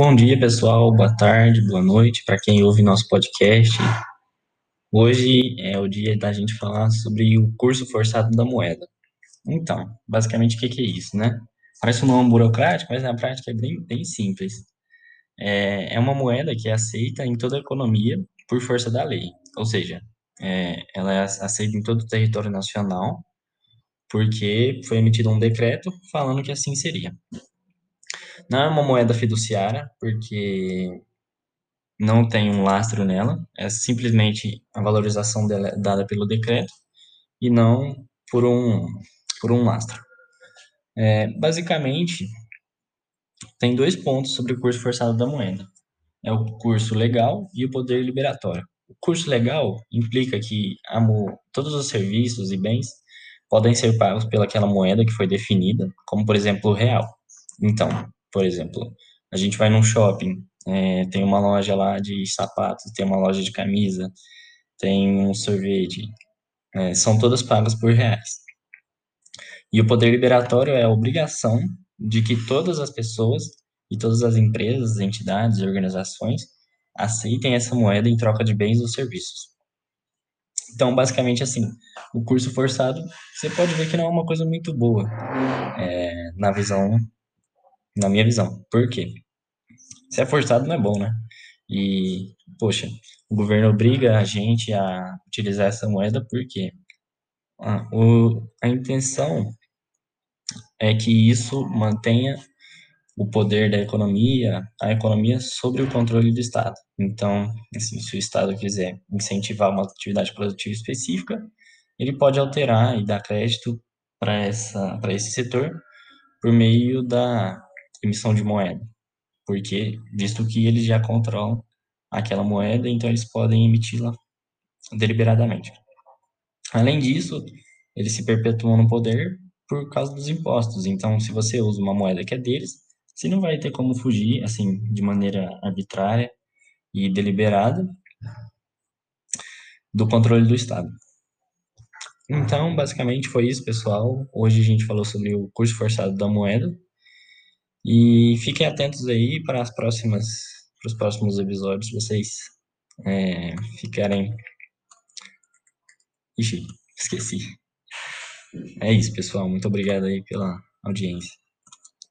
Bom dia, pessoal. Boa tarde, boa noite para quem ouve nosso podcast. Hoje é o dia da gente falar sobre o curso forçado da moeda. Então, basicamente, o que, é isso, né? Parece um nome burocrático, mas na prática é bem, bem simples. É, é uma moeda que é aceita em toda a economia por força da lei. Ou seja, é, ela é aceita em todo o território nacional porque foi emitido um decreto falando que assim seria. Não é uma moeda fiduciária, porque não tem um lastro nela, é simplesmente a valorização dela dada pelo decreto e não por um, por um lastro. É, basicamente, tem dois pontos sobre o curso forçado da moeda. É o curso legal e o poder liberatório. O curso legal implica que a, todos os serviços e bens podem ser pagos pelaquela moeda que foi definida, como por exemplo o real. Então, por exemplo, a gente vai num shopping, é, tem uma loja lá de sapatos, tem uma loja de camisa, tem um sorvete, é, são todas pagas por reais. E o poder liberatório é a obrigação de que todas as pessoas e todas as empresas, entidades organizações aceitem essa moeda em troca de bens ou serviços. Então, basicamente assim, o curso forçado, você pode ver que não é uma coisa muito boa é, na visão na minha visão. Por quê? Se é forçado, não é bom, né? E, poxa, o governo obriga a gente a utilizar essa moeda porque a, o, a intenção é que isso mantenha o poder da economia, a economia sobre o controle do Estado. Então, assim, se o Estado quiser incentivar uma atividade produtiva específica, ele pode alterar e dar crédito para esse setor por meio da emissão de moeda, porque visto que eles já controlam aquela moeda, então eles podem emiti-la deliberadamente. Além disso, eles se perpetuam no poder por causa dos impostos. Então, se você usa uma moeda que é deles, você não vai ter como fugir assim de maneira arbitrária e deliberada do controle do Estado. Então, basicamente foi isso, pessoal. Hoje a gente falou sobre o curso forçado da moeda. E fiquem atentos aí para as próximas, para os próximos episódios, vocês é, ficarem. Ixi, esqueci. É isso, pessoal. Muito obrigado aí pela audiência.